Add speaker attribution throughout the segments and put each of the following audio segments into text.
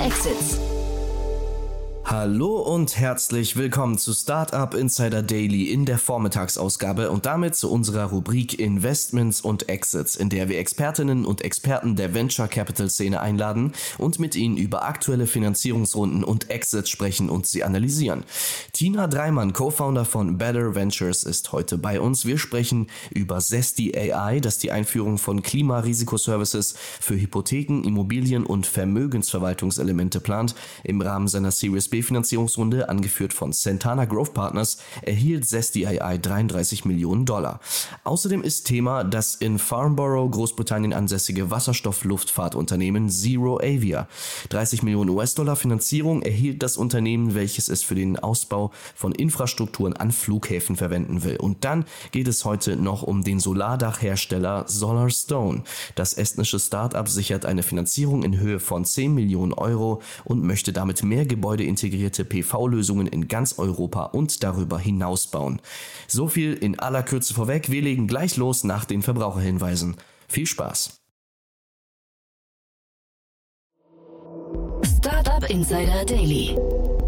Speaker 1: Exits.
Speaker 2: Hallo und herzlich willkommen zu Startup Insider Daily in der Vormittagsausgabe und damit zu unserer Rubrik Investments und Exits, in der wir Expertinnen und Experten der Venture Capital Szene einladen und mit ihnen über aktuelle Finanzierungsrunden und Exits sprechen und sie analysieren. Tina Dreimann, Co-Founder von Better Ventures, ist heute bei uns. Wir sprechen über Zesty AI, das die Einführung von Klimarisikoservices für Hypotheken, Immobilien und Vermögensverwaltungselemente plant. Im Rahmen seiner Series B Finanzierungsrunde, angeführt von Santana Growth Partners, erhielt Zesty AI 33 Millionen Dollar. Außerdem ist Thema das in Farnborough, Großbritannien ansässige Wasserstoffluftfahrtunternehmen Zero Avia. 30 Millionen US-Dollar Finanzierung erhielt das Unternehmen, welches es für den Ausbau von Infrastrukturen an Flughäfen verwenden will. Und dann geht es heute noch um den Solardachhersteller Solarstone. Das estnische Startup sichert eine Finanzierung in Höhe von 10 Millionen Euro und möchte damit mehr Gebäude integrierte PV-Lösungen in ganz Europa und darüber hinaus bauen. So viel in aller Kürze vorweg. Wir legen gleich los nach den Verbraucherhinweisen. Viel Spaß!
Speaker 1: Startup Insider Daily.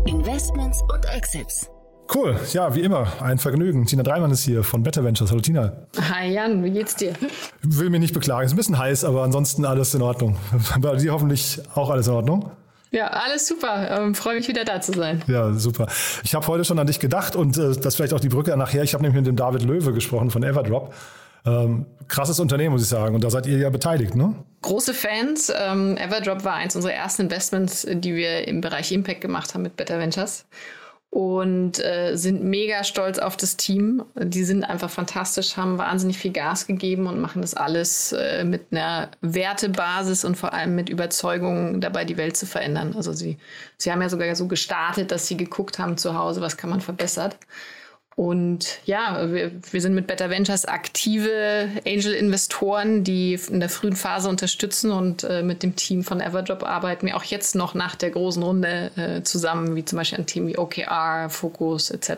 Speaker 1: Investments und Exits.
Speaker 3: Cool, ja, wie immer, ein Vergnügen. Tina Dreimann ist hier von Better Ventures. Hallo Tina.
Speaker 4: Hi Jan, wie geht's dir?
Speaker 3: Will mich nicht beklagen. Ist ein bisschen heiß, aber ansonsten alles in Ordnung. Bei dir hoffentlich auch alles in Ordnung.
Speaker 4: Ja, alles super. Ähm, Freue mich wieder da zu sein.
Speaker 3: Ja, super. Ich habe heute schon an dich gedacht und äh, das vielleicht auch die Brücke nachher. Ich habe nämlich mit dem David Löwe gesprochen von Everdrop. Ähm, krasses Unternehmen, muss ich sagen. Und da seid ihr ja beteiligt, ne?
Speaker 4: Große Fans. Ähm, Everdrop war eins unserer ersten Investments, die wir im Bereich Impact gemacht haben mit Better Ventures und äh, sind mega stolz auf das Team. Die sind einfach fantastisch, haben wahnsinnig viel Gas gegeben und machen das alles äh, mit einer Wertebasis und vor allem mit Überzeugung dabei, die Welt zu verändern. Also sie, sie haben ja sogar so gestartet, dass sie geguckt haben zu Hause, was kann man verbessern. Und ja, wir, wir sind mit Better Ventures aktive Angel-Investoren, die in der frühen Phase unterstützen und äh, mit dem Team von Everdrop arbeiten wir auch jetzt noch nach der großen Runde äh, zusammen, wie zum Beispiel an Themen wie OKR, Fokus etc.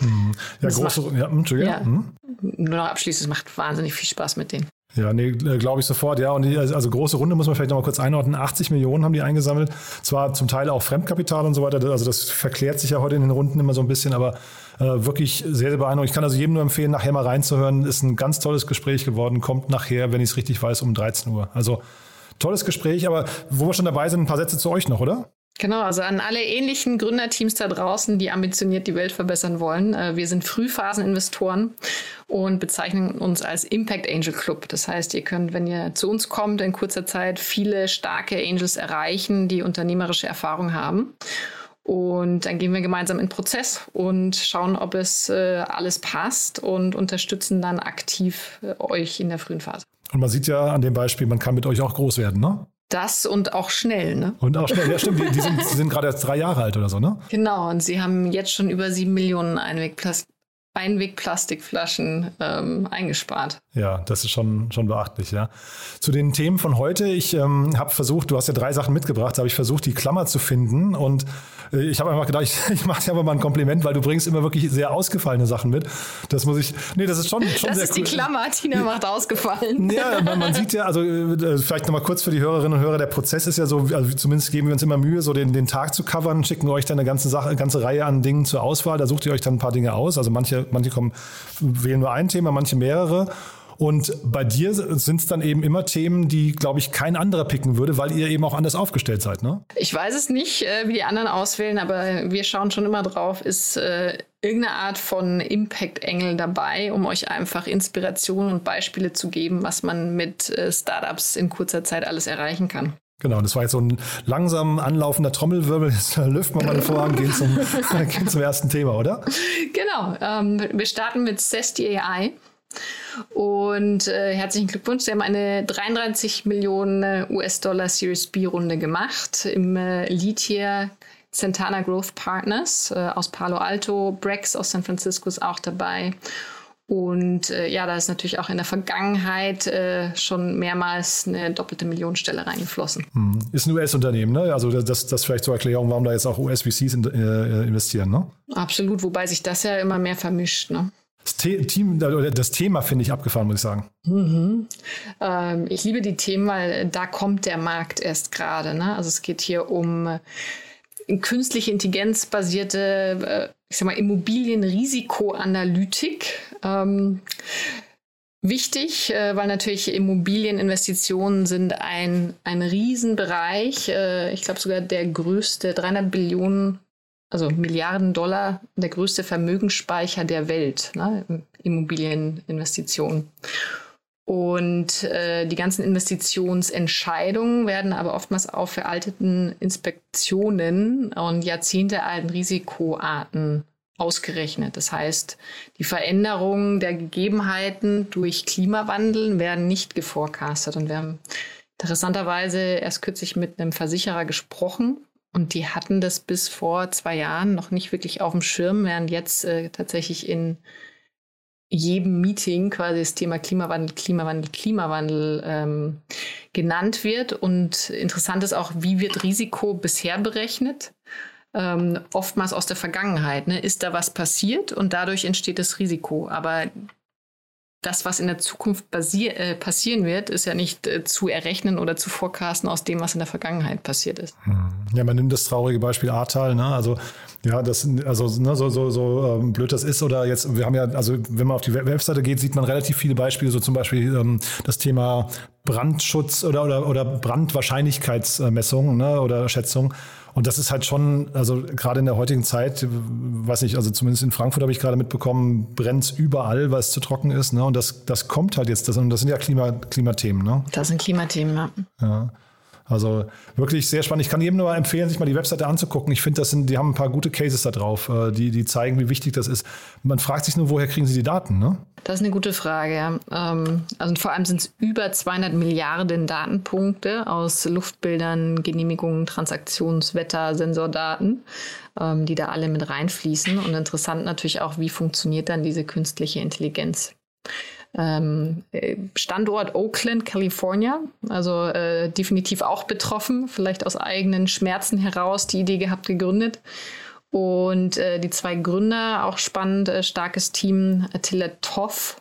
Speaker 3: Mhm. Ja, große Runde, ja, Entschuldigung.
Speaker 4: Ja, mhm. Nur noch abschließend, es macht wahnsinnig viel Spaß mit denen.
Speaker 3: Ja, nee, äh, glaube ich sofort. Ja, und die, also große Runde muss man vielleicht noch mal kurz einordnen. 80 Millionen haben die eingesammelt. Zwar zum Teil auch Fremdkapital und so weiter. Also das verklärt sich ja heute in den Runden immer so ein bisschen, aber äh, wirklich sehr, sehr beeindruckend. Ich kann also jedem nur empfehlen, nachher mal reinzuhören. Ist ein ganz tolles Gespräch geworden. Kommt nachher, wenn ich es richtig weiß, um 13 Uhr. Also tolles Gespräch. Aber wo wir schon dabei sind, ein paar Sätze zu euch noch, oder?
Speaker 4: Genau, also an alle ähnlichen Gründerteams da draußen, die ambitioniert die Welt verbessern wollen. Äh, wir sind Frühphaseninvestoren und bezeichnen uns als Impact Angel Club. Das heißt, ihr könnt, wenn ihr zu uns kommt, in kurzer Zeit viele starke Angels erreichen, die unternehmerische Erfahrung haben. Und dann gehen wir gemeinsam in den Prozess und schauen, ob es äh, alles passt und unterstützen dann aktiv äh, euch in der frühen Phase.
Speaker 3: Und man sieht ja an dem Beispiel, man kann mit euch auch groß werden, ne?
Speaker 4: Das und auch schnell, ne?
Speaker 3: Und auch schnell, ja stimmt, die, die sind, sind gerade erst drei Jahre alt oder so, ne?
Speaker 4: Genau, und sie haben jetzt schon über sieben Millionen Einwegplastik Einwegplastikflaschen ähm, eingespart.
Speaker 3: Ja, das ist schon, schon beachtlich, ja. Zu den Themen von heute, ich ähm, habe versucht, du hast ja drei Sachen mitgebracht, habe ich versucht, die Klammer zu finden und äh, ich habe einfach gedacht, ich, ich mache dir aber mal ein Kompliment, weil du bringst immer wirklich sehr ausgefallene Sachen mit. Das muss ich, nee, das ist schon, schon
Speaker 4: das
Speaker 3: sehr
Speaker 4: ist cool. die Klammer, Tina macht ausgefallen.
Speaker 3: Ja, man, man sieht ja, also äh, vielleicht nochmal kurz für die Hörerinnen und Hörer, der Prozess ist ja so, also zumindest geben wir uns immer Mühe, so den, den Tag zu covern, schicken euch dann eine ganze Sache, eine ganze Reihe an Dingen zur Auswahl, da sucht ihr euch dann ein paar Dinge aus, also manche manche kommen, wählen nur ein Thema, manche mehrere. Und bei dir sind es dann eben immer Themen, die, glaube ich, kein anderer picken würde, weil ihr eben auch anders aufgestellt seid, ne?
Speaker 4: Ich weiß es nicht, äh, wie die anderen auswählen, aber wir schauen schon immer drauf, ist äh, irgendeine Art von Impact-Engel dabei, um euch einfach Inspiration und Beispiele zu geben, was man mit äh, Startups in kurzer Zeit alles erreichen kann.
Speaker 3: Genau, das war jetzt so ein langsam anlaufender Trommelwirbel. Jetzt lüften wir mal den Vorhang, gehen zum, gehen zum ersten Thema, oder?
Speaker 4: Genau, ähm, wir starten mit Zesty AI. Und äh, herzlichen Glückwunsch, Sie haben eine 33 Millionen US-Dollar Series B-Runde gemacht im äh, Lead hier Santana Growth Partners äh, aus Palo Alto, Brex aus San Francisco ist auch dabei. Und äh, ja, da ist natürlich auch in der Vergangenheit äh, schon mehrmals eine doppelte Millionenstelle reingeflossen.
Speaker 3: Hm. Ist ein US-Unternehmen, ne? Also das, das vielleicht zur Erklärung, warum da jetzt auch US-VCs in, äh, investieren, ne?
Speaker 4: Absolut, wobei sich das ja immer mehr vermischt, ne?
Speaker 3: Das, The Team, das Thema finde ich abgefahren, muss ich sagen.
Speaker 4: Mhm. Ähm, ich liebe die Themen, weil da kommt der Markt erst gerade. Ne? Also es geht hier um äh, künstliche Intelligenz basierte, äh, ich sag mal, Immobilienrisikoanalytik. Ähm, Wichtig, äh, weil natürlich Immobilieninvestitionen sind ein, ein Riesenbereich. Äh, ich glaube sogar der größte, 300 Billionen, also Milliarden Dollar, der größte Vermögensspeicher der Welt, ne? Immobilieninvestitionen. Und äh, die ganzen Investitionsentscheidungen werden aber oftmals auf veralteten Inspektionen und jahrzehntealten Risikoarten ausgerechnet. Das heißt, die Veränderungen der Gegebenheiten durch Klimawandel werden nicht geforecastet. Und wir haben interessanterweise erst kürzlich mit einem Versicherer gesprochen und die hatten das bis vor zwei Jahren noch nicht wirklich auf dem Schirm, während jetzt äh, tatsächlich in jedem Meeting quasi das Thema Klimawandel, Klimawandel, Klimawandel ähm, genannt wird. Und interessant ist auch, wie wird Risiko bisher berechnet? Ähm, oftmals aus der Vergangenheit. Ne? Ist da was passiert und dadurch entsteht das Risiko. Aber das, was in der Zukunft äh, passieren wird, ist ja nicht äh, zu errechnen oder zu forecasten aus dem, was in der Vergangenheit passiert ist. Hm.
Speaker 3: Ja, man nimmt das traurige Beispiel Ahrtal, ne? Also ja, das, also ne, so, so, so ähm, blöd das ist oder jetzt, wir haben ja, also wenn man auf die Webseite geht, sieht man relativ viele Beispiele, so zum Beispiel ähm, das Thema Brandschutz oder, oder, oder Brandwahrscheinlichkeitsmessung ne, oder Schätzung. Und das ist halt schon, also gerade in der heutigen Zeit, weiß nicht, also zumindest in Frankfurt habe ich gerade mitbekommen, brennt überall, weil es zu trocken ist. Ne? Und das, das kommt halt jetzt, das, und das sind ja Klima, Klimathemen. Ne?
Speaker 4: Das sind Klimathemen, ja.
Speaker 3: ja. Also wirklich sehr spannend. Ich kann jedem nur empfehlen, sich mal die Webseite anzugucken. Ich finde, das sind, die haben ein paar gute Cases da drauf, äh, die, die zeigen, wie wichtig das ist. Man fragt sich nur, woher kriegen sie die Daten, ne?
Speaker 4: Das ist eine gute Frage. Ähm, also vor allem sind es über 200 Milliarden Datenpunkte aus Luftbildern, Genehmigungen, Transaktionswetter, Sensordaten, ähm, die da alle mit reinfließen. Und interessant natürlich auch, wie funktioniert dann diese künstliche Intelligenz. Ähm, Standort Oakland, California, also äh, definitiv auch betroffen, vielleicht aus eigenen Schmerzen heraus die Idee gehabt, gegründet. Und äh, die zwei Gründer, auch spannend, äh, starkes Team, Attila Toff,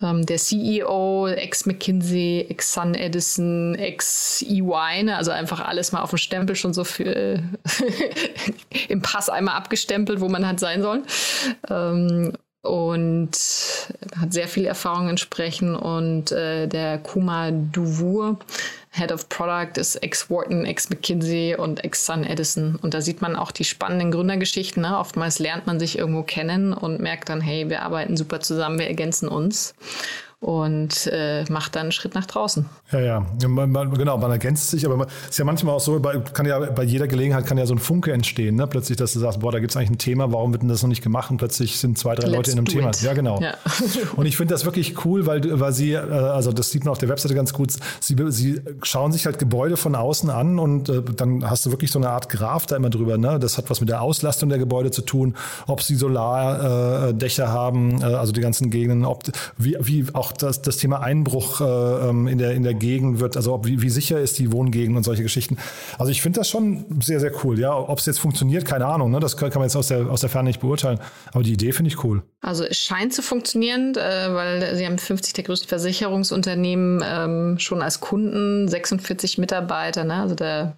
Speaker 4: ähm, der CEO, ex-McKinsey, ex-Sun Edison, ex-EY, ne? also einfach alles mal auf dem Stempel schon so für im Pass einmal abgestempelt, wo man halt sein soll. Ähm, und hat sehr viel Erfahrung entsprechend. Und äh, der Kuma Duvour, Head of Product, ist ex-Wharton, ex-McKinsey und ex-Sun Edison. Und da sieht man auch die spannenden Gründergeschichten. Ne? Oftmals lernt man sich irgendwo kennen und merkt dann, hey, wir arbeiten super zusammen, wir ergänzen uns und äh, macht dann einen Schritt nach draußen.
Speaker 3: Ja, ja, man, man, genau, man ergänzt sich, aber es ist ja manchmal auch so, bei, kann ja bei jeder Gelegenheit kann ja so ein Funke entstehen, ne? plötzlich, dass du sagst, boah, da gibt es eigentlich ein Thema, warum wird denn das noch nicht gemacht und plötzlich sind zwei, drei Let's Leute in einem Thema. It. Ja, genau. Ja. und ich finde das wirklich cool, weil, weil sie, äh, also das sieht man auf der Webseite ganz gut, sie, sie schauen sich halt Gebäude von außen an und äh, dann hast du wirklich so eine Art Graph da immer drüber, ne? das hat was mit der Auslastung der Gebäude zu tun, ob sie Solardächer äh, haben, äh, also die ganzen Gegenden, ob, wie, wie auch das, das Thema Einbruch äh, ähm, in, der, in der Gegend wird, also ob, wie, wie sicher ist die Wohngegend und solche Geschichten. Also ich finde das schon sehr, sehr cool. Ja, ob es jetzt funktioniert, keine Ahnung. Ne? Das kann, kann man jetzt aus der, aus der Ferne nicht beurteilen. Aber die Idee finde ich cool.
Speaker 4: Also es scheint zu funktionieren, äh, weil sie haben 50 der größten Versicherungsunternehmen ähm, schon als Kunden, 46 Mitarbeiter. Ne? Also da,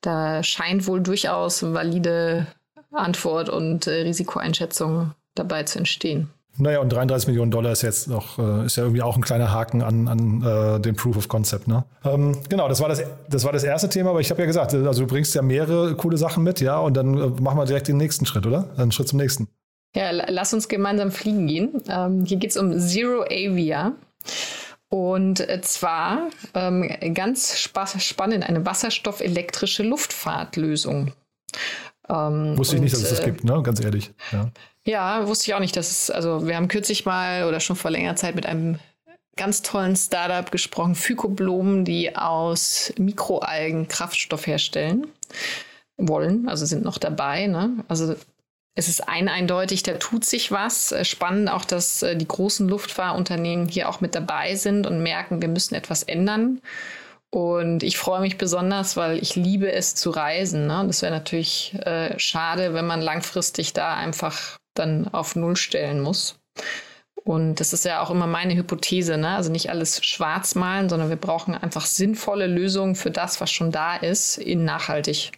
Speaker 4: da scheint wohl durchaus valide Antwort und äh, Risikoeinschätzung dabei zu entstehen.
Speaker 3: Naja, und 33 Millionen Dollar ist jetzt noch, äh, ist ja irgendwie auch ein kleiner Haken an, an äh, den Proof of Concept. Ne? Ähm, genau, das war das, das war das erste Thema, aber ich habe ja gesagt, also du bringst ja mehrere coole Sachen mit, ja, und dann äh, machen wir direkt den nächsten Schritt, oder? Einen Schritt zum nächsten.
Speaker 4: Ja, lass uns gemeinsam fliegen gehen. Ähm, hier geht es um Zero Avia. Und äh, zwar ähm, ganz spannend, eine wasserstoffelektrische Luftfahrtlösung.
Speaker 3: Ähm, Wusste ich nicht, dass es das äh, gibt, ne? ganz ehrlich. Ja.
Speaker 4: Ja, wusste ich auch nicht, dass es, also wir haben kürzlich mal oder schon vor längerer Zeit mit einem ganz tollen Startup gesprochen, Phycoblumen, die aus Mikroalgen Kraftstoff herstellen wollen, also sind noch dabei. Ne? Also es ist ein eindeutig, da tut sich was. Spannend auch, dass äh, die großen Luftfahrunternehmen hier auch mit dabei sind und merken, wir müssen etwas ändern. Und ich freue mich besonders, weil ich liebe es zu reisen. Ne? Das wäre natürlich äh, schade, wenn man langfristig da einfach dann auf Null stellen muss. Und das ist ja auch immer meine Hypothese, ne? Also nicht alles schwarz malen, sondern wir brauchen einfach sinnvolle Lösungen für das, was schon da ist, in nachhaltig.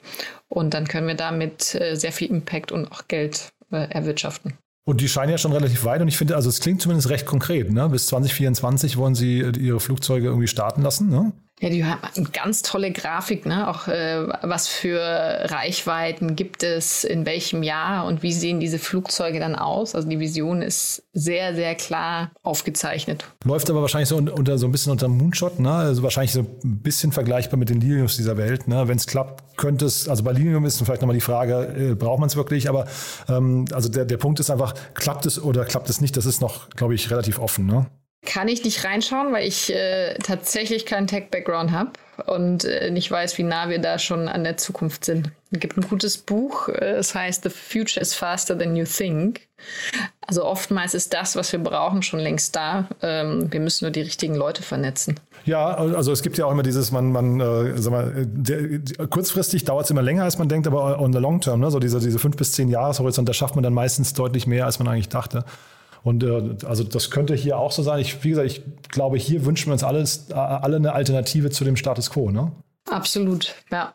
Speaker 4: Und dann können wir damit äh, sehr viel Impact und auch Geld äh, erwirtschaften.
Speaker 3: Und die scheinen ja schon relativ weit und ich finde, also es klingt zumindest recht konkret. Ne? Bis 2024 wollen sie äh, ihre Flugzeuge irgendwie starten lassen. Ne?
Speaker 4: Ja, die haben eine ganz tolle Grafik, ne? Auch äh, was für Reichweiten gibt es, in welchem Jahr und wie sehen diese Flugzeuge dann aus. Also die Vision ist sehr, sehr klar aufgezeichnet.
Speaker 3: Läuft aber wahrscheinlich so unter so ein bisschen unter Moonshot, ne? Also wahrscheinlich so ein bisschen vergleichbar mit den Liliums dieser Welt. Ne? Wenn es klappt, könnte es, also bei Lilium ist vielleicht nochmal die Frage, äh, braucht man es wirklich? Aber ähm, also der, der Punkt ist einfach, klappt es oder klappt es nicht? Das ist noch, glaube ich, relativ offen. Ne?
Speaker 4: Kann ich nicht reinschauen, weil ich äh, tatsächlich keinen Tech-Background habe und äh, nicht weiß, wie nah wir da schon an der Zukunft sind. Es gibt ein gutes Buch, äh, es heißt The Future is Faster Than You Think. Also oftmals ist das, was wir brauchen, schon längst da. Ähm, wir müssen nur die richtigen Leute vernetzen.
Speaker 3: Ja, also es gibt ja auch immer dieses, man, man, äh, sag mal, der, kurzfristig dauert es immer länger, als man denkt, aber on the long term, ne, so diese, diese fünf bis zehn Jahreshorizont, da schafft man dann meistens deutlich mehr, als man eigentlich dachte. Und äh, also das könnte hier auch so sein. Ich, wie gesagt, ich glaube, hier wünschen wir uns alles, äh, alle eine Alternative zu dem Status quo, ne?
Speaker 4: Absolut, ja.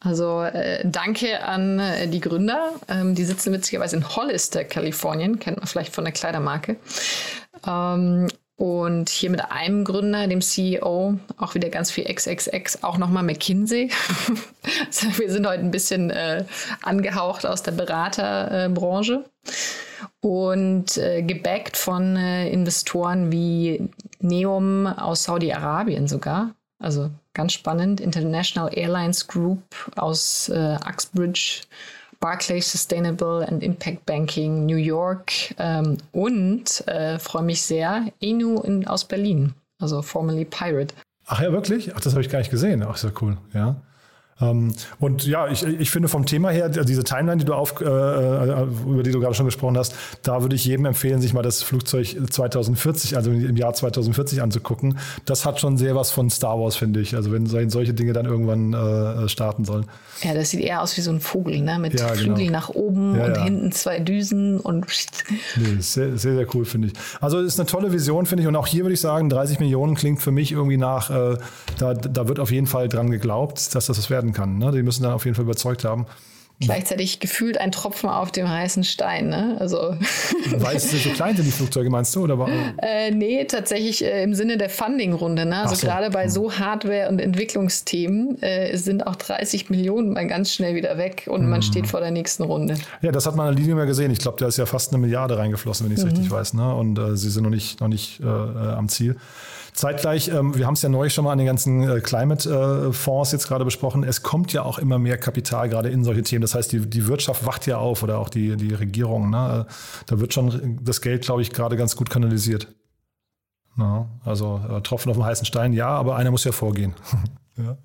Speaker 4: Also äh, danke an äh, die Gründer. Ähm, die sitzen witzigerweise in Hollister, Kalifornien, kennt man vielleicht von der Kleidermarke. Ähm, und hier mit einem Gründer, dem CEO, auch wieder ganz viel XXX, auch nochmal McKinsey. also wir sind heute ein bisschen äh, angehaucht aus der Beraterbranche und äh, gebackt von äh, Investoren wie Neom aus Saudi-Arabien sogar. Also ganz spannend. International Airlines Group aus äh, Uxbridge, Barclays Sustainable and Impact Banking New York ähm, und äh, freue mich sehr, Enu in, aus Berlin, also formerly Pirate.
Speaker 3: Ach ja, wirklich? Ach, das habe ich gar nicht gesehen. Ach, ja cool, ja. Ähm, und ja, ich, ich finde vom Thema her, diese Timeline, die du auf, äh, äh, über die du gerade schon gesprochen hast, da würde ich jedem empfehlen, sich mal das Flugzeug 2040, also im Jahr 2040 anzugucken. Das hat schon sehr was von Star Wars, finde ich. Also wenn solche Dinge dann irgendwann äh, starten sollen.
Speaker 4: Ja, das sieht eher aus wie so ein Vogel, ne? Mit ja, Flügeln genau. nach oben ja, und ja. hinten zwei Düsen und.
Speaker 3: Nee, sehr, sehr, sehr cool, finde ich. Also ist eine tolle Vision, finde ich. Und auch hier würde ich sagen, 30 Millionen klingt für mich irgendwie nach, äh, da, da wird auf jeden Fall dran geglaubt, dass das was werden kann. Ne? Die müssen dann auf jeden Fall überzeugt haben
Speaker 4: gleichzeitig gefühlt ein Tropfen auf dem heißen Stein. Ne? Also
Speaker 3: Weil es so klein sind, die Flugzeuge, meinst du? Oder
Speaker 4: äh, nee, tatsächlich äh, im Sinne der Funding-Runde. Ne? Also so. gerade bei hm. so Hardware- und Entwicklungsthemen äh, sind auch 30 Millionen mal ganz schnell wieder weg und hm. man steht vor der nächsten Runde.
Speaker 3: Ja, das hat man an Linium ja gesehen. Ich glaube, da ist ja fast eine Milliarde reingeflossen, wenn ich es mhm. richtig weiß. Ne? Und äh, sie sind noch nicht, noch nicht äh, äh, am Ziel. Zeitgleich, ähm, wir haben es ja neulich schon mal an den ganzen äh, Climate-Fonds jetzt gerade besprochen, es kommt ja auch immer mehr Kapital gerade in solche Themen. Das heißt, die, die Wirtschaft wacht ja auf oder auch die, die Regierung. Ne? Da wird schon das Geld, glaube ich, gerade ganz gut kanalisiert. Ja, also äh, Tropfen auf dem heißen Stein, ja, aber einer muss ja vorgehen. ja.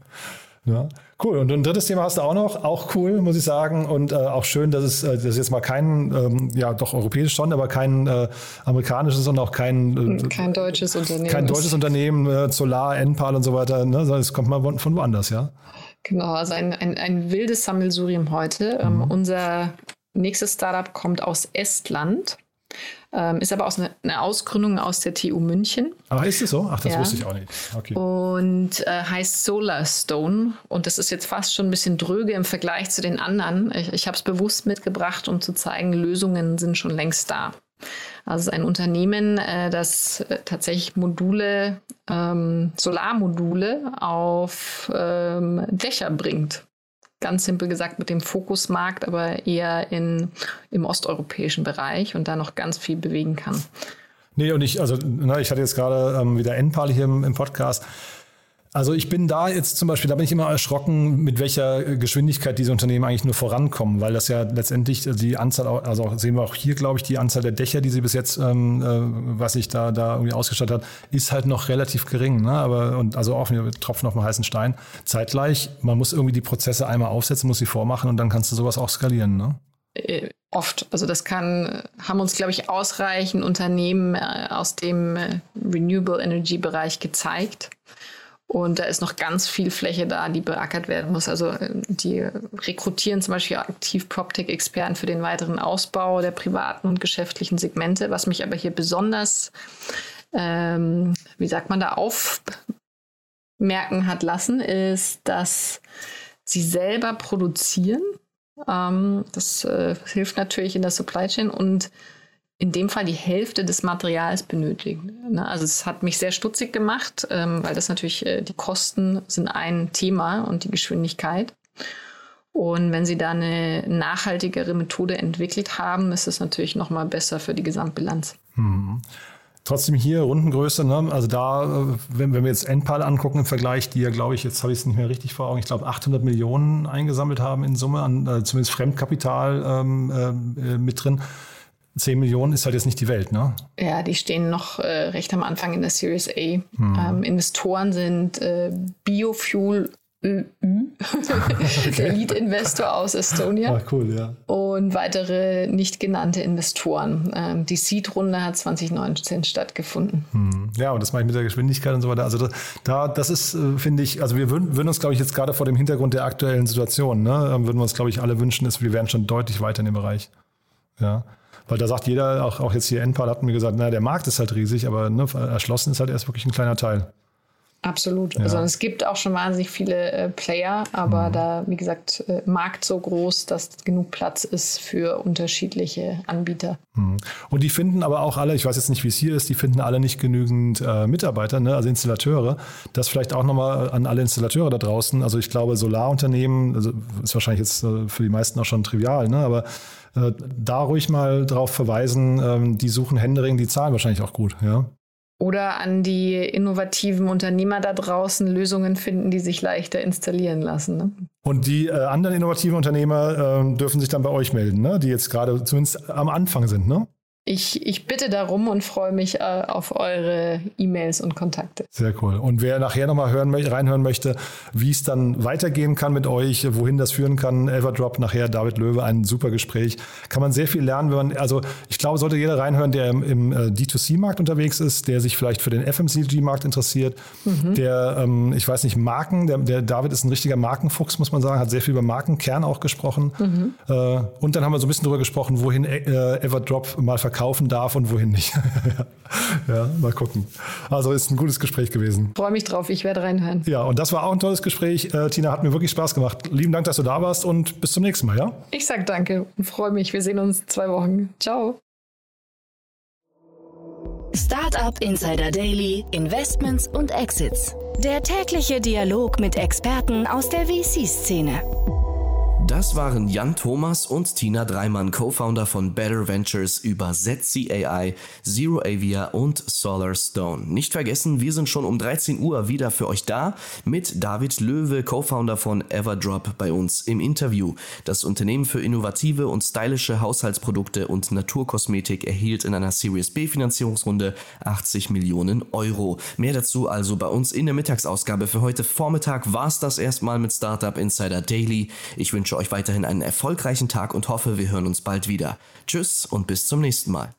Speaker 3: Ja, cool. Und ein drittes Thema hast du auch noch, auch cool, muss ich sagen. Und äh, auch schön, dass es, äh, das ist jetzt mal kein, ähm, ja doch europäisch schon, aber kein äh, amerikanisches und auch kein,
Speaker 4: äh, kein deutsches Unternehmen.
Speaker 3: Kein deutsches Unternehmen, äh, Solar, Enpal und so weiter, ne? sondern es kommt mal von, von woanders, ja.
Speaker 4: Genau, also ein, ein, ein wildes Sammelsurium heute. Ähm, mhm. Ähm, unser nächstes Startup kommt aus Estland. Ähm, ist aber aus eine, eine, Ausgründung aus der TU München.
Speaker 3: Ach, ist es so? Ach, das ja. wusste ich auch nicht.
Speaker 4: Okay. Und äh, heißt Solarstone. Und das ist jetzt fast schon ein bisschen dröge im Vergleich zu den anderen. Ich, ich habe es bewusst mitgebracht, um zu zeigen, Lösungen sind schon längst da. Also es ist ein Unternehmen, äh, das äh, tatsächlich Module, ähm, Solarmodule auf ähm, Dächer bringt ganz simpel gesagt mit dem Fokusmarkt, aber eher in, im osteuropäischen Bereich und da noch ganz viel bewegen kann.
Speaker 3: Nee, und ich, also, na, ich hatte jetzt gerade ähm, wieder Enpal hier im, im Podcast. Also ich bin da jetzt zum Beispiel, da bin ich immer erschrocken, mit welcher Geschwindigkeit diese Unternehmen eigentlich nur vorankommen, weil das ja letztendlich die Anzahl, also sehen wir auch hier, glaube ich, die Anzahl der Dächer, die sie bis jetzt, ähm, äh, was sich da, da irgendwie ausgestattet hat, ist halt noch relativ gering. Ne? Aber und also auch wieder Tropfen auf dem heißen Stein. Zeitgleich, man muss irgendwie die Prozesse einmal aufsetzen, muss sie vormachen und dann kannst du sowas auch skalieren. Ne?
Speaker 4: Äh, oft. Also das kann, haben uns, glaube ich, ausreichend Unternehmen äh, aus dem äh, Renewable Energy Bereich gezeigt. Und da ist noch ganz viel Fläche da, die beackert werden muss. Also äh, die rekrutieren zum Beispiel aktiv PropTech-Experten für den weiteren Ausbau der privaten und geschäftlichen Segmente. Was mich aber hier besonders, ähm, wie sagt man da, aufmerken hat lassen, ist, dass sie selber produzieren. Ähm, das äh, hilft natürlich in der Supply Chain und in dem Fall die Hälfte des Materials benötigen. Ne? Also es hat mich sehr stutzig gemacht, ähm, weil das natürlich, äh, die Kosten sind ein Thema und die Geschwindigkeit. Und wenn Sie da eine nachhaltigere Methode entwickelt haben, ist es natürlich noch mal besser für die Gesamtbilanz. Mhm.
Speaker 3: Trotzdem hier Rundengröße, ne? also da, äh, wenn, wenn wir jetzt Enpal angucken im Vergleich, die ja, glaube ich, jetzt habe ich es nicht mehr richtig vor Augen, ich glaube 800 Millionen eingesammelt haben in Summe, an, äh, zumindest Fremdkapital ähm, äh, mit drin. 10 Millionen ist halt jetzt nicht die Welt, ne?
Speaker 4: Ja, die stehen noch äh, recht am Anfang in der Series A. Hm. Ähm, Investoren sind äh, Biofuel ÖÜ, der Lead-Investor aus Estonia.
Speaker 3: Ah, cool, ja.
Speaker 4: Und weitere nicht genannte Investoren. Ähm, die Seed-Runde hat 2019 stattgefunden.
Speaker 3: Hm. Ja, und das mache ich mit der Geschwindigkeit und so weiter. Also das, da, das ist, äh, finde ich, also wir würden, würden uns, glaube ich, jetzt gerade vor dem Hintergrund der aktuellen Situation, ne, ähm, würden wir uns, glaube ich, alle wünschen, dass wir wären schon deutlich weiter in dem Bereich. Ja. Weil da sagt jeder, auch, auch jetzt hier Enpal hat mir gesagt, na, der Markt ist halt riesig, aber ne, erschlossen ist halt erst wirklich ein kleiner Teil.
Speaker 4: Absolut. Ja. Also es gibt auch schon wahnsinnig viele äh, Player, aber mhm. da, wie gesagt, äh, Markt so groß, dass genug Platz ist für unterschiedliche Anbieter.
Speaker 3: Mhm. Und die finden aber auch alle, ich weiß jetzt nicht, wie es hier ist, die finden alle nicht genügend äh, Mitarbeiter, ne? also Installateure. Das vielleicht auch nochmal an alle Installateure da draußen. Also ich glaube, Solarunternehmen, also ist wahrscheinlich jetzt äh, für die meisten auch schon trivial, ne? aber äh, da ruhig mal drauf verweisen, ähm, die suchen Händering, die zahlen wahrscheinlich auch gut, ja.
Speaker 4: Oder an die innovativen Unternehmer da draußen Lösungen finden, die sich leichter installieren lassen. Ne?
Speaker 3: Und die äh, anderen innovativen Unternehmer äh, dürfen sich dann bei euch melden, ne? die jetzt gerade zumindest am Anfang sind, ne?
Speaker 4: Ich, ich bitte darum und freue mich äh, auf eure E-Mails und Kontakte.
Speaker 3: Sehr cool. Und wer nachher nochmal hören, reinhören möchte, wie es dann weitergehen kann mit euch, wohin das führen kann, Everdrop, nachher David Löwe, ein super Gespräch. Kann man sehr viel lernen, wenn man, also ich glaube, sollte jeder reinhören, der im, im äh, D2C-Markt unterwegs ist, der sich vielleicht für den FMCG-Markt interessiert, mhm. der, ähm, ich weiß nicht, Marken, der, der, David ist ein richtiger Markenfuchs, muss man sagen, hat sehr viel über Markenkern auch gesprochen. Mhm. Äh, und dann haben wir so ein bisschen darüber gesprochen, wohin äh, Everdrop mal verkauft verkaufen darf und wohin nicht. ja, mal gucken. Also ist ein gutes Gespräch gewesen.
Speaker 4: Freue mich drauf, ich werde reinhören.
Speaker 3: Ja, und das war auch ein tolles Gespräch. Äh, Tina, hat mir wirklich Spaß gemacht. Lieben Dank, dass du da warst und bis zum nächsten Mal, ja?
Speaker 4: Ich sag danke und freue mich. Wir sehen uns in zwei Wochen. Ciao.
Speaker 1: Startup Insider Daily, Investments und Exits. Der tägliche Dialog mit Experten aus der VC-Szene.
Speaker 2: Das waren Jan Thomas und Tina Dreimann, Co-Founder von Better Ventures über Zetsi AI, Zero Avia und Solar Stone. Nicht vergessen, wir sind schon um 13 Uhr wieder für euch da mit David Löwe, Co-Founder von Everdrop bei uns im Interview. Das Unternehmen für innovative und stylische Haushaltsprodukte und Naturkosmetik erhielt in einer Series B Finanzierungsrunde 80 Millionen Euro. Mehr dazu also bei uns in der Mittagsausgabe. Für heute Vormittag war es das erstmal mit Startup Insider Daily. Ich euch weiterhin einen erfolgreichen Tag und hoffe, wir hören uns bald wieder. Tschüss und bis zum nächsten Mal.